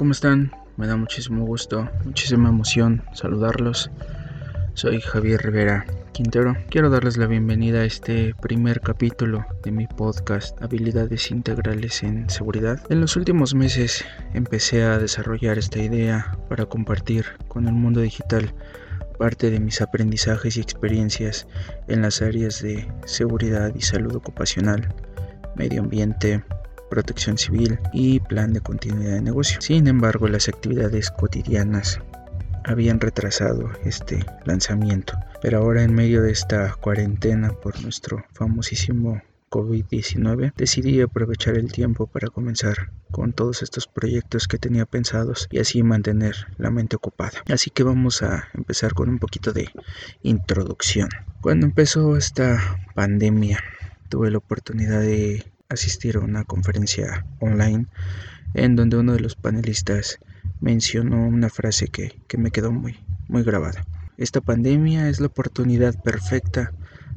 ¿cómo están? Me da muchísimo gusto, muchísima emoción saludarlos. Soy Javier Rivera Quintero. Quiero darles la bienvenida a este primer capítulo de mi podcast Habilidades Integrales en Seguridad. En los últimos meses empecé a desarrollar esta idea para compartir con el mundo digital parte de mis aprendizajes y experiencias en las áreas de seguridad y salud ocupacional, medio ambiente, protección civil y plan de continuidad de negocio. Sin embargo, las actividades cotidianas habían retrasado este lanzamiento, pero ahora en medio de esta cuarentena por nuestro famosísimo COVID-19, decidí aprovechar el tiempo para comenzar con todos estos proyectos que tenía pensados y así mantener la mente ocupada. Así que vamos a empezar con un poquito de introducción. Cuando empezó esta pandemia, tuve la oportunidad de asistir a una conferencia online en donde uno de los panelistas mencionó una frase que, me quedó muy, muy grabada. Esta pandemia es la oportunidad perfecta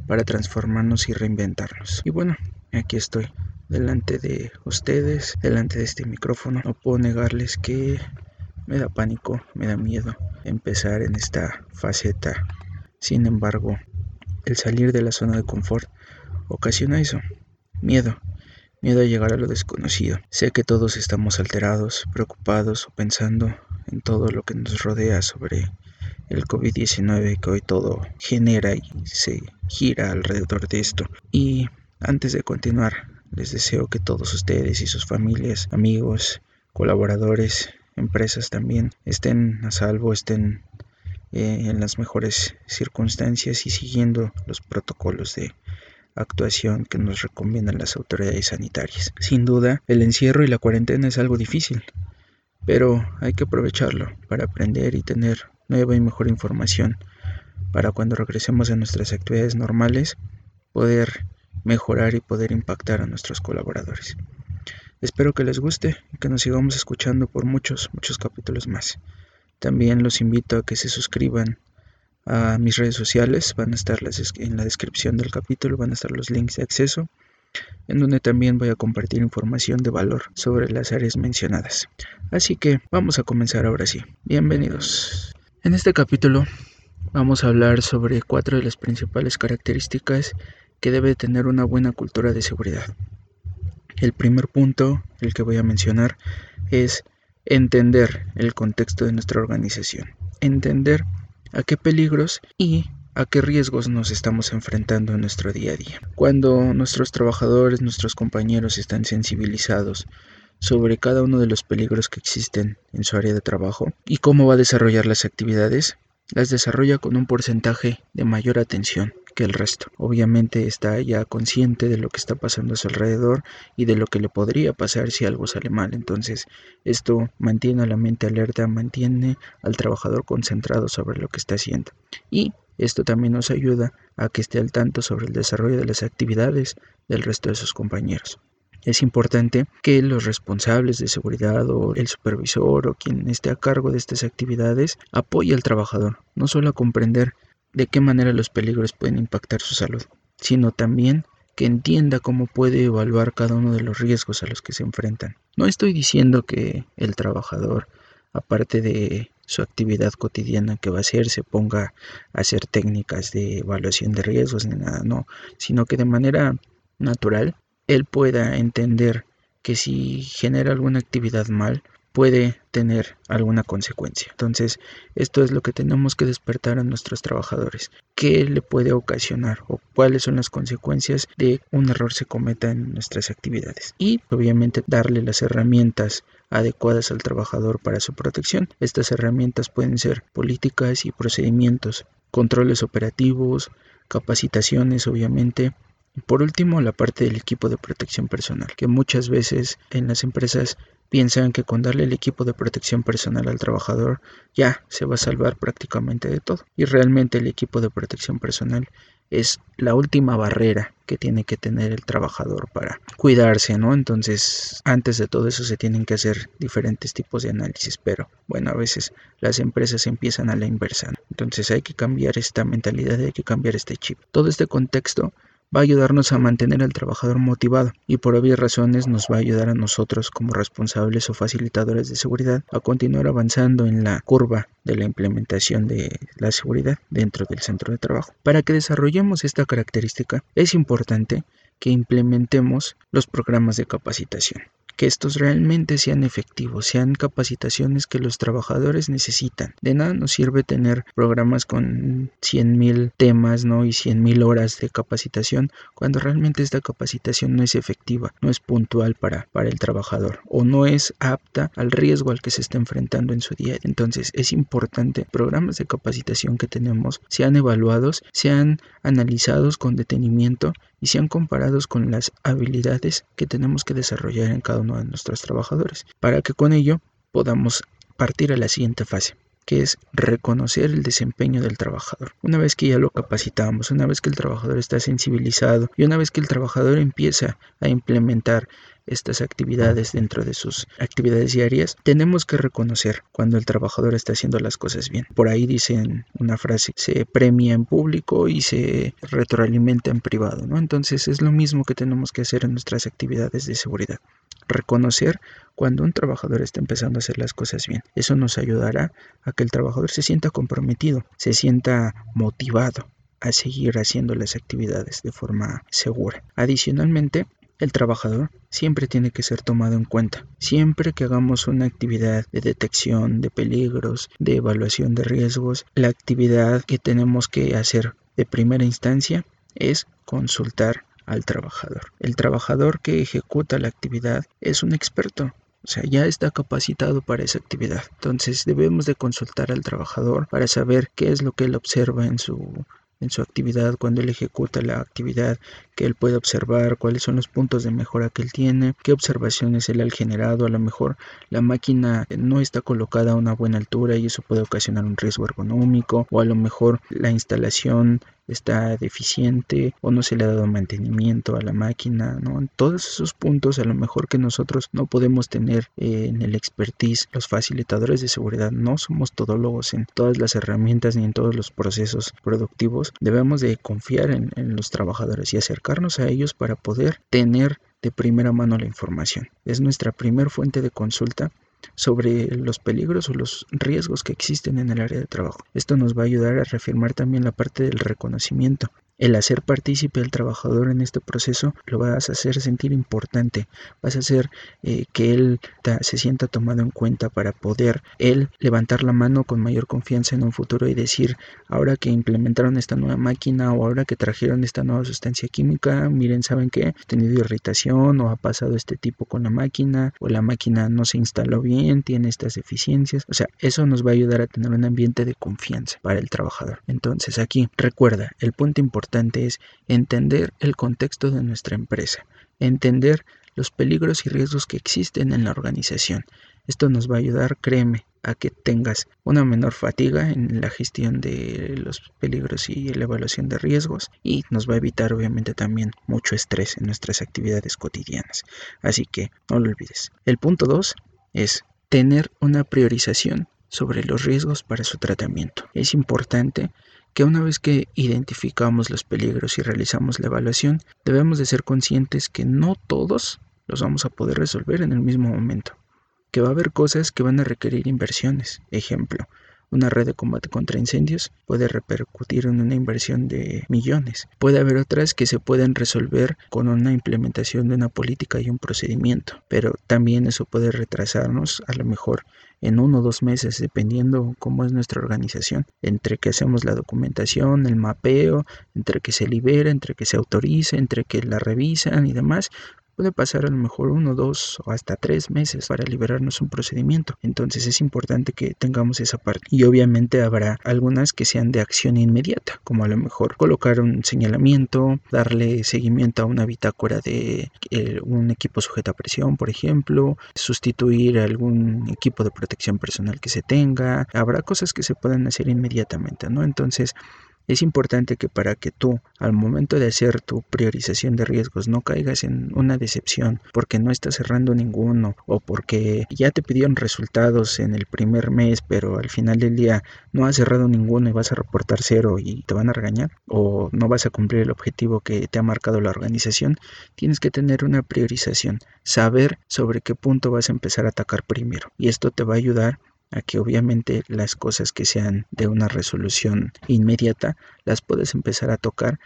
para transformarnos y reinventarnos. Y bueno, aquí estoy delante de ustedes, delante de este micrófono. No puedo negarles que me da pánico, me da miedo empezar en esta faceta. Sin embargo, el salir de la zona de confort ocasiona eso, miedo, miedo a llegar a lo desconocido. Sé que todos estamos alterados, preocupados o pensando en todo lo que nos rodea sobre el COVID-19 que hoy todo genera y se gira alrededor de esto. Y antes de continuar, les deseo que todos ustedes y sus familias, amigos, colaboradores, empresas también estén a salvo, estén eh, en las mejores circunstancias y siguiendo los protocolos de actuación que nos recomiendan las autoridades sanitarias. Sin duda, el encierro y la cuarentena es algo difícil, pero hay que aprovecharlo para aprender y tener nueva y mejor información para cuando regresemos a nuestras actividades normales poder mejorar y poder impactar a nuestros colaboradores. Espero que les guste y que nos sigamos escuchando por muchos, muchos capítulos más. También los invito a que se suscriban a mis redes sociales. Van a estar en la descripción del capítulo, van a estar los links de acceso, en donde también voy a compartir información de valor sobre las áreas mencionadas. Así que vamos a comenzar ahora sí. Bienvenidos. En este capítulo vamos a hablar sobre cuatro de las principales características que debe tener una buena cultura de seguridad. El primer punto, el que voy a mencionar, es entender el contexto de nuestra organización. Entender a qué peligros y a qué riesgos nos estamos enfrentando en nuestro día a día. Cuando nuestros trabajadores, nuestros compañeros están sensibilizados sobre cada uno de los peligros que existen en su área de trabajo y cómo va a desarrollar las actividades, las desarrolla con un porcentaje de mayor atención que el resto. Obviamente está ya consciente de lo que está pasando a su alrededor y de lo que le podría pasar si algo sale mal. Entonces, esto mantiene a la mente alerta, mantiene al trabajador concentrado sobre lo que está haciendo. Y esto también nos ayuda a que esté al tanto sobre el desarrollo de las actividades del resto de sus compañeros. Es importante que los responsables de seguridad o el supervisor o quien esté a cargo de estas actividades apoye al trabajador, no solo a comprender de qué manera los peligros pueden impactar su salud, sino también que entienda cómo puede evaluar cada uno de los riesgos a los que se enfrentan. No estoy diciendo que el trabajador, aparte de su actividad cotidiana que va a hacer, se ponga a hacer técnicas de evaluación de riesgos ni nada, no, sino que de manera natural él pueda entender que si genera alguna actividad mal, puede tener alguna consecuencia. Entonces, esto es lo que tenemos que despertar a nuestros trabajadores. ¿Qué le puede ocasionar o cuáles son las consecuencias de un error se cometa en nuestras actividades? Y obviamente darle las herramientas adecuadas al trabajador para su protección. Estas herramientas pueden ser políticas y procedimientos, controles operativos, capacitaciones, obviamente, y por último, la parte del equipo de protección personal, que muchas veces en las empresas piensan que con darle el equipo de protección personal al trabajador ya se va a salvar prácticamente de todo. Y realmente el equipo de protección personal es la última barrera que tiene que tener el trabajador para cuidarse, ¿no? Entonces, antes de todo eso se tienen que hacer diferentes tipos de análisis, pero bueno, a veces las empresas empiezan a la inversa. Entonces hay que cambiar esta mentalidad, hay que cambiar este chip. Todo este contexto va a ayudarnos a mantener al trabajador motivado y por obvias razones nos va a ayudar a nosotros como responsables o facilitadores de seguridad a continuar avanzando en la curva de la implementación de la seguridad dentro del centro de trabajo. Para que desarrollemos esta característica es importante que implementemos los programas de capacitación que estos realmente sean efectivos, sean capacitaciones que los trabajadores necesitan. De nada nos sirve tener programas con 100.000 temas ¿no? y 100.000 horas de capacitación cuando realmente esta capacitación no es efectiva, no es puntual para, para el trabajador o no es apta al riesgo al que se está enfrentando en su día. Entonces es importante programas de capacitación que tenemos sean evaluados, sean analizados con detenimiento y sean comparados con las habilidades que tenemos que desarrollar en cada uno de nuestros trabajadores, para que con ello podamos partir a la siguiente fase que es reconocer el desempeño del trabajador. Una vez que ya lo capacitamos, una vez que el trabajador está sensibilizado y una vez que el trabajador empieza a implementar estas actividades dentro de sus actividades diarias, tenemos que reconocer cuando el trabajador está haciendo las cosas bien. Por ahí dicen una frase, se premia en público y se retroalimenta en privado, ¿no? Entonces es lo mismo que tenemos que hacer en nuestras actividades de seguridad. Reconocer cuando un trabajador está empezando a hacer las cosas bien. Eso nos ayudará a que el trabajador se sienta comprometido, se sienta motivado a seguir haciendo las actividades de forma segura. Adicionalmente, el trabajador siempre tiene que ser tomado en cuenta. Siempre que hagamos una actividad de detección de peligros, de evaluación de riesgos, la actividad que tenemos que hacer de primera instancia es consultar al trabajador. El trabajador que ejecuta la actividad es un experto, o sea, ya está capacitado para esa actividad. Entonces debemos de consultar al trabajador para saber qué es lo que él observa en su en su actividad, cuando él ejecuta la actividad, que él puede observar, cuáles son los puntos de mejora que él tiene, qué observaciones él ha generado, a lo mejor la máquina no está colocada a una buena altura y eso puede ocasionar un riesgo ergonómico, o a lo mejor la instalación está deficiente o no se le ha dado mantenimiento a la máquina, ¿no? En todos esos puntos a lo mejor que nosotros no podemos tener eh, en el expertise, los facilitadores de seguridad no somos todólogos en todas las herramientas ni en todos los procesos productivos, debemos de confiar en, los trabajadores y acercarnos a ellos para poder tener de primera mano la información. Es nuestra primer fuente de consulta sobre los peligros o los riesgos que existen en el área de trabajo. Esto nos va a ayudar a reafirmar también la parte del reconocimiento el hacer partícipe al trabajador en este proceso lo vas a hacer sentir importante, vas a hacer eh, que él se sienta tomado en cuenta para poder él levantar la mano con mayor confianza en un futuro y decir, ahora que implementaron esta nueva máquina o ahora que trajeron esta nueva sustancia química, miren, ¿saben qué? He tenido irritación o ha pasado este tipo con la máquina o la máquina no se instaló bien, tiene estas deficiencias. O sea, eso nos va a ayudar a tener un ambiente de confianza para el trabajador. Entonces aquí, recuerda, el punto importante es entender el contexto de nuestra empresa, entender los peligros y riesgos que existen en la organización. Esto nos va a ayudar, créeme, a que tengas una menor fatiga en la gestión de los peligros y la evaluación de riesgos y nos va a evitar obviamente también mucho estrés en nuestras actividades cotidianas. Así que no lo olvides. El punto 2 es tener una priorización sobre los riesgos para su tratamiento. Es importante que una vez que identificamos los peligros y realizamos la evaluación, debemos de ser conscientes que no todos los vamos a poder resolver en el mismo momento, que va a haber cosas que van a requerir inversiones. Ejemplo, una red de combate contra incendios puede repercutir en una inversión de millones. Puede haber otras que se pueden resolver con una implementación de una política y un procedimiento, pero también eso puede retrasarnos a lo mejor en uno o dos meses, dependiendo cómo es nuestra organización, entre que hacemos la documentación, el mapeo, entre que se libera, entre que se autoriza, entre que la revisan y demás, Puede pasar a lo mejor uno, dos o hasta tres meses para liberarnos un procedimiento. Entonces es importante que tengamos esa parte. Y obviamente habrá algunas que sean de acción inmediata, como a lo mejor colocar un señalamiento, darle seguimiento a una bitácora de un equipo sujeto a presión, por ejemplo, sustituir algún equipo de protección personal que se tenga. Habrá cosas que se pueden hacer inmediatamente, ¿no? Entonces Es importante que para que tú al momento de hacer tu priorización de riesgos no caigas en una decepción porque no estás cerrando ninguno o porque ya te pidieron resultados en el primer mes pero al final del día no has cerrado ninguno y vas a reportar cero y te van a regañar o no vas a cumplir el objetivo que te ha marcado la organización, tienes que tener una priorización, saber sobre qué punto vas a empezar a atacar primero. Y esto te va a ayudar a que obviamente las cosas que sean de una resolución inmediata las puedes empezar a tocar,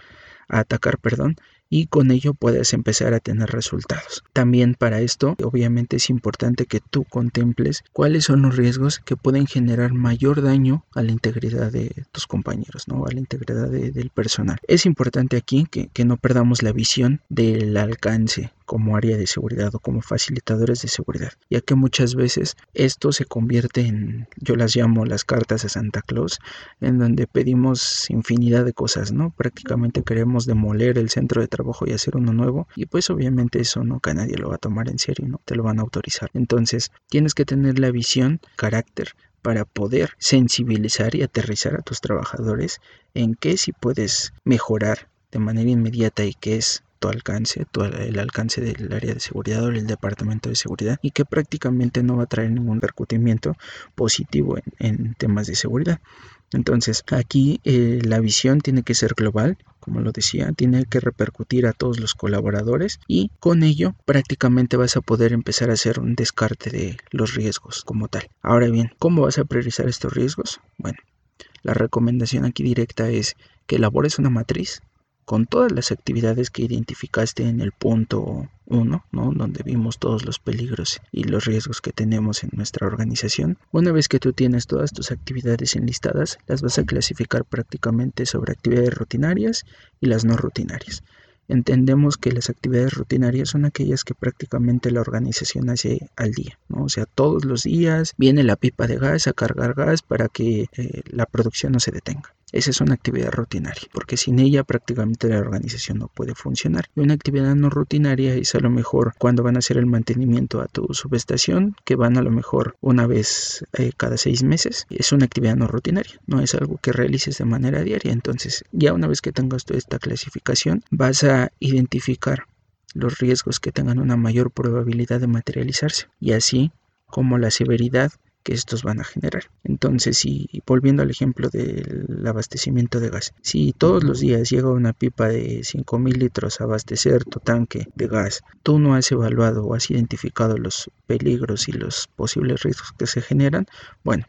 a atacar, perdón, y con ello puedes empezar a tener resultados. También para esto, obviamente es importante que tú contemples cuáles son los riesgos que pueden generar mayor daño a la integridad de tus compañeros, ¿no? a la integridad del personal. Es importante aquí que, que no perdamos la visión del alcance como área de seguridad o como facilitadores de seguridad, ya que muchas veces esto se convierte en, yo las llamo las cartas de Santa Claus, en donde pedimos infinidad de cosas, ¿no? Prácticamente queremos demoler el centro de trabajo y hacer uno nuevo, y pues obviamente eso que nadie lo va a tomar en serio, ¿no? Te lo van a autorizar. Entonces, tienes que tener la visión, carácter, para poder sensibilizar y aterrizar a tus trabajadores en qué si puedes mejorar de manera inmediata y qué es tu alcance, el alcance del área de seguridad o el departamento de seguridad y que prácticamente no va a traer ningún percutimiento positivo en, temas de seguridad. Entonces aquí eh, la visión tiene que ser global, como lo decía, tiene que repercutir a todos los colaboradores y con ello prácticamente vas a poder empezar a hacer un descarte de los riesgos como tal. Ahora bien, ¿cómo vas a priorizar estos riesgos? Bueno, la recomendación aquí directa es que elabores una matriz con todas las actividades que identificaste en el punto 1, ¿no? donde vimos todos los peligros y los riesgos que tenemos en nuestra organización. Una vez que tú tienes todas tus actividades enlistadas, las vas a clasificar prácticamente sobre actividades rutinarias y las no rutinarias. Entendemos que las actividades rutinarias son aquellas que prácticamente la organización hace al día, ¿no? O sea, todos los días viene la pipa de gas a cargar gas para que eh, la producción no se detenga. Esa es una actividad rutinaria, porque sin ella prácticamente la organización no puede funcionar. Y una actividad no rutinaria es a lo mejor cuando van a hacer el mantenimiento a tu subestación, que van a lo mejor una vez eh, cada seis meses. Es una actividad no rutinaria, no es algo que realices de manera diaria. Entonces, ya una vez que tengas toda esta clasificación, vas a identificar los riesgos que tengan una mayor probabilidad de materializarse y así como la severidad que estos van a generar. Entonces, si volviendo al ejemplo del abastecimiento de gas, si todos los días llega una pipa de 5000 litros a abastecer tu tanque de gas, tú no has evaluado o has identificado los peligros y los posibles riesgos que se generan, bueno,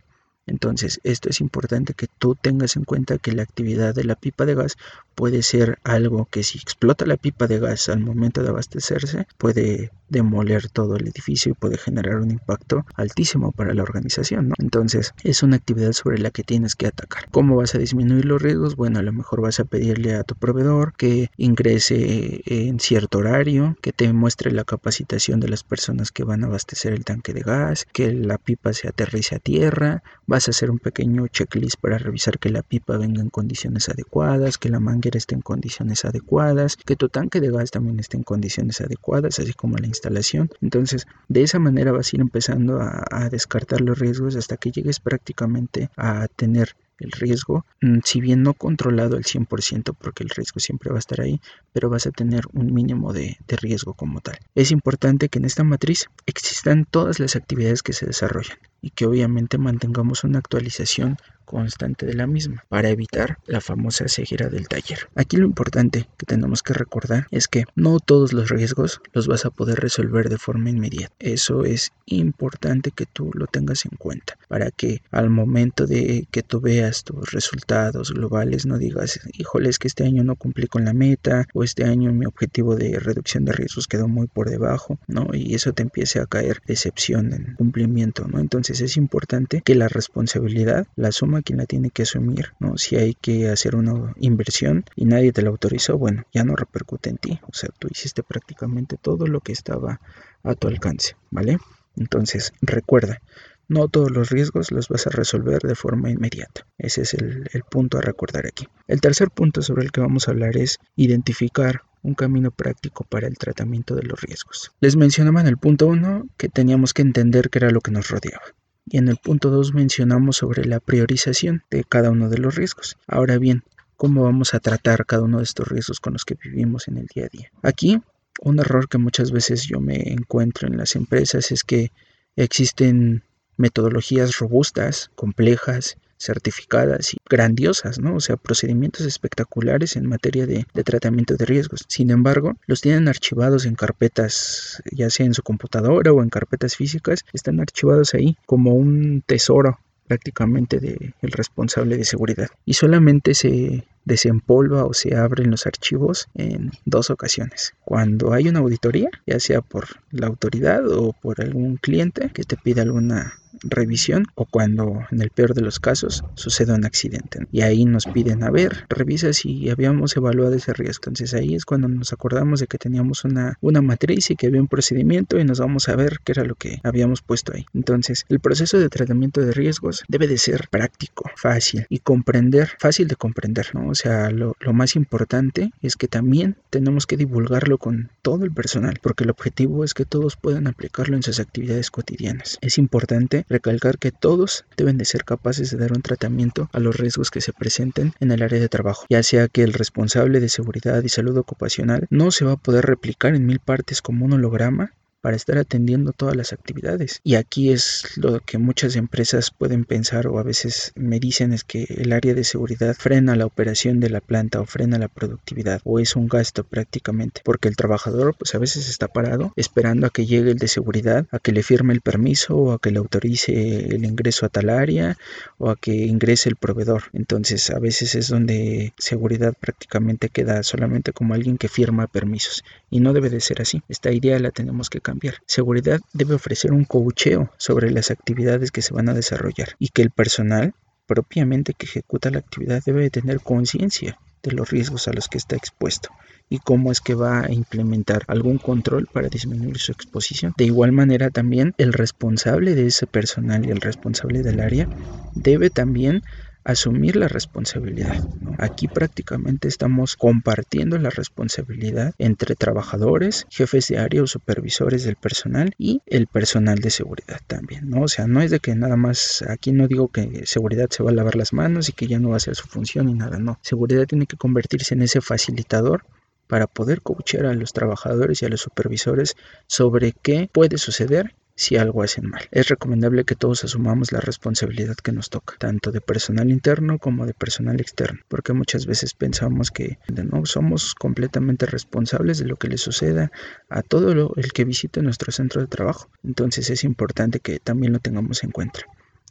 entonces, esto es importante que tú tengas en cuenta que la actividad de la pipa de gas puede ser algo que si explota la pipa de gas al momento de abastecerse, puede demoler todo el edificio y puede generar un impacto altísimo para la organización. Entonces, es una actividad sobre la que tienes que atacar. ¿Cómo vas a disminuir los riesgos? Bueno, a lo mejor vas a pedirle a tu proveedor que ingrese en cierto horario, que te muestre la capacitación de las personas que van a abastecer el tanque de gas, que la pipa se aterrice a tierra, vas a hacer un pequeño checklist para revisar que la pipa venga en condiciones adecuadas, que la manguera esté en condiciones adecuadas, que tu tanque de gas también esté en condiciones adecuadas, así como la instalación. Entonces, de esa manera vas a ir empezando a, a descartar los riesgos hasta que llegues prácticamente a tener el riesgo, mm, si bien no controlado al 100%, porque el riesgo siempre va a estar ahí, pero vas a tener un mínimo de, de, riesgo como tal. Es importante que en esta matriz existan todas las actividades que se desarrollan y que obviamente mantengamos una actualización constante de la misma para evitar la famosa ceguera del taller. Aquí lo importante que tenemos que recordar es que no todos los riesgos los vas a poder resolver de forma inmediata. Eso es importante que tú lo tengas en cuenta para que al momento de que tú veas tus resultados globales no digas, híjole, es que este año no cumplí con la meta o este año mi objetivo de reducción de riesgos quedó muy por debajo, ¿no? Y eso te empiece a caer decepción en cumplimiento, ¿no? Entonces es importante que la responsabilidad la suma quien la tiene que asumir, ¿no? Si hay que hacer una inversión y nadie te la autorizó, bueno, ya no repercute en ti, o sea, tú hiciste prácticamente todo lo que estaba a tu alcance, ¿vale? Entonces, recuerda, no todos los riesgos los vas a resolver de forma inmediata. Ese es el, punto a recordar aquí. El tercer punto sobre el que vamos a hablar es identificar un camino práctico para el tratamiento de los riesgos. Les mencionaba en el punto 1 que teníamos que entender qué era lo que nos rodeaba y en el punto 2 mencionamos sobre la priorización de cada uno de los riesgos. Ahora bien, cómo vamos a tratar cada uno de estos riesgos con los que vivimos en el día a día. Aquí, un error que muchas veces yo me encuentro en las empresas es que existen metodologías robustas, complejas, certificadas y grandiosas, ¿no? O sea, procedimientos espectaculares en materia de, de, tratamiento de riesgos. Sin embargo, los tienen archivados en carpetas, ya sea en su computadora o en carpetas físicas, están archivados ahí como un tesoro prácticamente del responsable de seguridad y solamente se desempolva o se abren los archivos en dos ocasiones. Cuando hay una auditoría, ya sea por la autoridad o por algún cliente que te pida alguna revisión o cuando en el peor de los casos sucede un accidente y ahí nos piden a ver revisa si habíamos evaluado ese riesgo entonces ahí es cuando nos acordamos de que teníamos una, una matriz y que había un procedimiento y nos vamos a ver qué era lo que habíamos puesto ahí. Entonces el proceso de tratamiento de riesgos debe de ser práctico fácil y comprender fácil de comprender ¿no? o sea lo, lo más importante es que también tenemos que divulgarlo con todo el personal porque el objetivo es que todos puedan aplicarlo en sus actividades cotidianas. Es importante recalcar que todos deben de ser capaces de dar un tratamiento a los riesgos que se presenten en el área de trabajo, ya sea que el responsable de seguridad y salud ocupacional no se va a poder replicar en mil partes como un holograma, para estar atendiendo todas las actividades. Y aquí es lo que muchas empresas pueden pensar o a veces me dicen es que el área de seguridad frena la operación de la planta o frena la productividad o es un gasto prácticamente porque el trabajador pues a veces está parado esperando a que llegue el de seguridad, a que le firme el permiso o a que le autorice el ingreso a tal área o a que ingrese el proveedor. Entonces a veces es donde seguridad prácticamente queda solamente como alguien que firma permisos y no debe de ser así. Esta idea la tenemos que cambiar. Seguridad debe ofrecer un coacheo sobre las actividades que se van a desarrollar y que el personal propiamente que ejecuta la actividad debe tener conciencia de los riesgos a los que está expuesto y cómo es que va a implementar algún control para disminuir su exposición. De igual manera también el responsable de ese personal y el responsable del área debe también asumir la responsabilidad. Aquí prácticamente estamos compartiendo la responsabilidad entre trabajadores, jefes de área supervisores del personal y el personal de seguridad también, ¿no? O sea, no es de que nada más, aquí no digo que seguridad se va a lavar las manos y que ya no va a hacer su función ni nada, no. Seguridad tiene que convertirse en ese facilitador para poder coachear a los trabajadores y a los supervisores sobre qué puede suceder si algo hacen mal. Es recomendable que todos asumamos la responsabilidad que nos toca, tanto de personal interno como de personal externo, porque muchas veces pensamos que no somos completamente responsables de lo que le suceda a todo el que visite nuestro centro de trabajo. Entonces es importante que también lo tengamos en cuenta.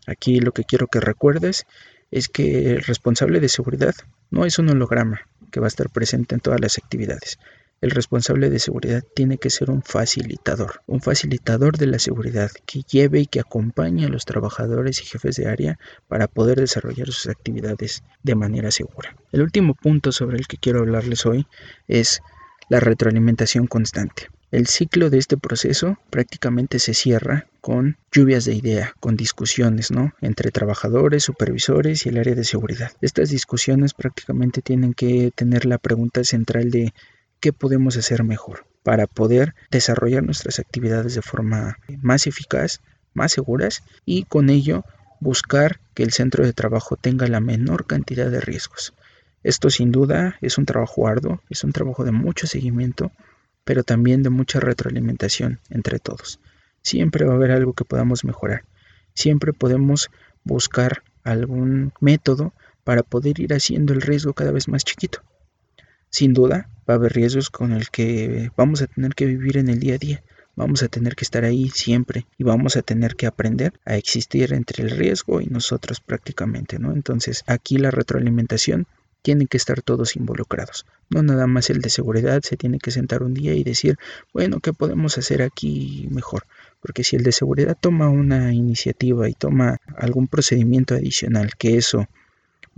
Aquí lo que quiero que recuerdes es que el responsable de seguridad no es un holograma que va a estar presente en todas las actividades. El responsable de seguridad tiene que ser un facilitador, un facilitador de la seguridad que lleve y que acompañe a los trabajadores y jefes de área para poder desarrollar sus actividades de manera segura. El último punto sobre el que quiero hablarles hoy es la retroalimentación constante. El ciclo de este proceso prácticamente se cierra con lluvias de idea, con discusiones, ¿no? Entre trabajadores, supervisores y el área de seguridad. Estas discusiones prácticamente tienen que tener la pregunta central de qué podemos hacer mejor para poder desarrollar nuestras actividades de forma más eficaz, más seguras y con ello buscar que el centro de trabajo tenga la menor cantidad de riesgos. Esto sin duda es un trabajo arduo, es un trabajo de mucho seguimiento, pero también de mucha retroalimentación entre todos. Siempre va a haber algo que podamos mejorar. Siempre podemos buscar algún método para poder ir haciendo el riesgo cada vez más chiquito. Sin duda, va a haber riesgos con el que vamos a tener que vivir en el día a día. Vamos a tener que estar ahí siempre y vamos a tener que aprender a existir entre el riesgo y nosotros prácticamente, ¿no? Entonces, aquí la retroalimentación tiene que estar todos involucrados. No nada más el de seguridad se tiene que sentar un día y decir, bueno, ¿qué podemos hacer aquí mejor? Porque si el de seguridad toma una iniciativa y toma algún procedimiento adicional que eso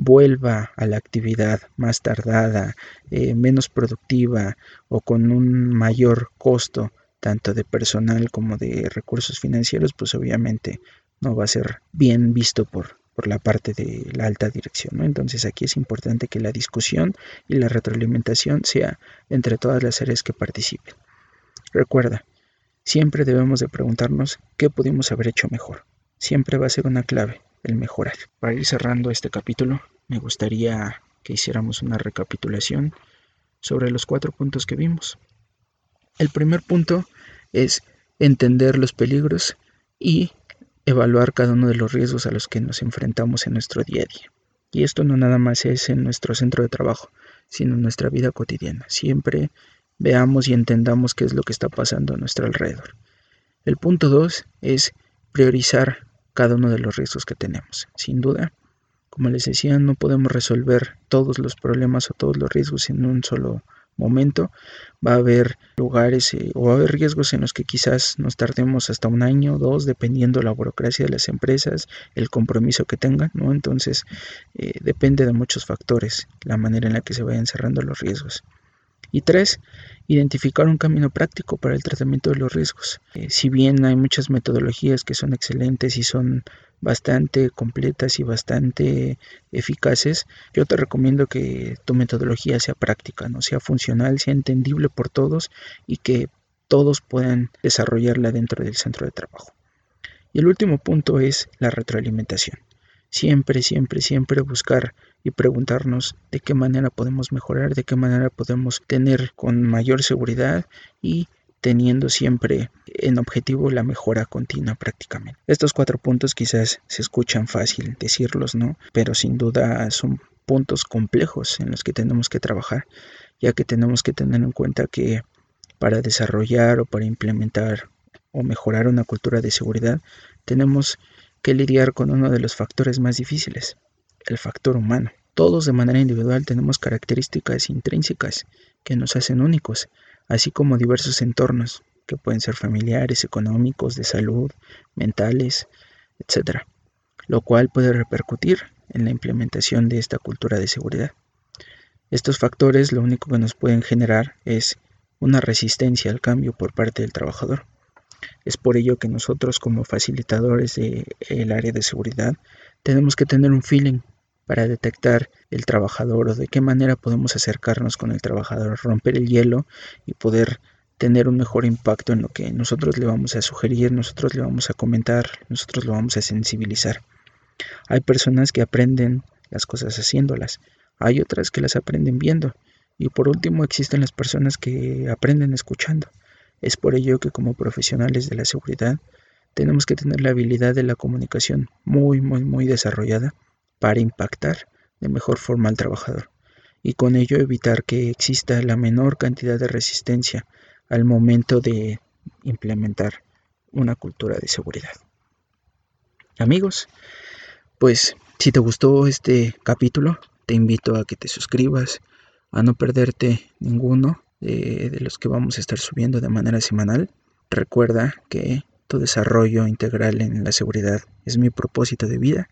vuelva a la actividad más tardada, eh, menos productiva o con un mayor costo tanto de personal como de recursos financieros, pues obviamente no va a ser bien visto por, por la parte de la alta dirección. Entonces aquí es importante que la discusión y la retroalimentación sea entre todas las áreas que participen. Recuerda, siempre debemos de preguntarnos qué pudimos haber hecho mejor. Siempre va a ser una clave el mejorar. Para ir cerrando este capítulo, me gustaría que hiciéramos una recapitulación sobre los cuatro puntos que vimos. El primer punto es entender los peligros y evaluar cada uno de los riesgos a los que nos enfrentamos en nuestro día a día. Y esto no nada más es en nuestro centro de trabajo, sino en nuestra vida cotidiana. Siempre veamos y entendamos qué es lo que está pasando a nuestro alrededor. El punto dos es priorizar cada uno de los riesgos que tenemos. Sin duda, como les decía, no podemos resolver todos los problemas o todos los riesgos en un solo momento. Va a haber lugares eh, o va a haber riesgos en los que quizás nos tardemos hasta un año o dos, dependiendo la burocracia de las empresas, el compromiso que tengan, ¿no? Entonces, eh, depende de muchos factores la manera en la que se vayan cerrando los riesgos. Y tres, identificar un camino práctico para el tratamiento de los riesgos. Eh, si bien hay muchas metodologías que son excelentes y son bastante completas y bastante eficaces, yo te recomiendo que tu metodología sea práctica, no sea funcional, sea entendible por todos y que todos puedan desarrollarla dentro del centro de trabajo. Y el último punto es la retroalimentación. Siempre, siempre, siempre buscar y preguntarnos de qué manera podemos mejorar, de qué manera podemos tener con mayor seguridad y teniendo siempre en objetivo la mejora continua prácticamente. Estos cuatro puntos quizás se escuchan fácil decirlos, ¿no? Pero sin duda son puntos complejos en los que tenemos que trabajar, ya que tenemos que tener en cuenta que para desarrollar o para implementar o mejorar una cultura de seguridad, tenemos que lidiar con uno de los factores más difíciles, el factor humano. Todos de manera individual tenemos características intrínsecas que nos hacen únicos, así como diversos entornos que pueden ser familiares, económicos, de salud, mentales, etc. Lo cual puede repercutir en la implementación de esta cultura de seguridad. Estos factores lo único que nos pueden generar es una resistencia al cambio por parte del trabajador. Es por ello que nosotros como facilitadores del área de seguridad tenemos que tener un feeling para detectar el trabajador o de qué manera podemos acercarnos con el trabajador, romper el hielo y poder tener un mejor impacto en lo que nosotros le vamos a sugerir, nosotros le vamos a comentar, nosotros lo vamos a sensibilizar. Hay personas que aprenden las cosas haciéndolas, hay otras que las aprenden viendo y por último existen las personas que aprenden escuchando. Es por ello que como profesionales de la seguridad tenemos que tener la habilidad de la comunicación muy, muy, muy desarrollada para impactar de mejor forma al trabajador y con ello evitar que exista la menor cantidad de resistencia al momento de implementar una cultura de seguridad. Amigos, pues si te gustó este capítulo, te invito a que te suscribas, a no perderte ninguno de, de los que vamos a estar subiendo de manera semanal. Recuerda que tu desarrollo integral en la seguridad es mi propósito de vida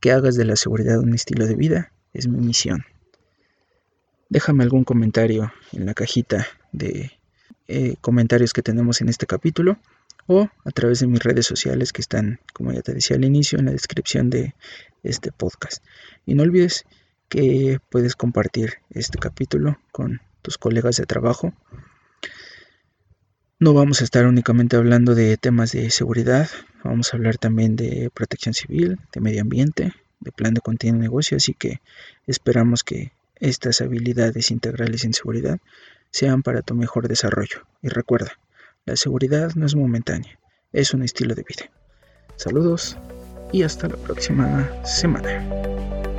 que hagas de la seguridad un estilo de vida es mi misión. Déjame algún comentario en la cajita de eh, comentarios que tenemos en este capítulo o a través de mis redes sociales que están, como ya te decía al inicio, en la descripción de este podcast. Y no olvides que puedes compartir este capítulo con tus colegas de trabajo. No vamos a estar únicamente hablando de temas de seguridad, Vamos a hablar también de protección civil, de medio ambiente, de plan de continuo negocio, así que esperamos que estas habilidades integrales en seguridad sean para tu mejor desarrollo. Y recuerda, la seguridad no es momentánea, es un estilo de vida. Saludos y hasta la próxima semana.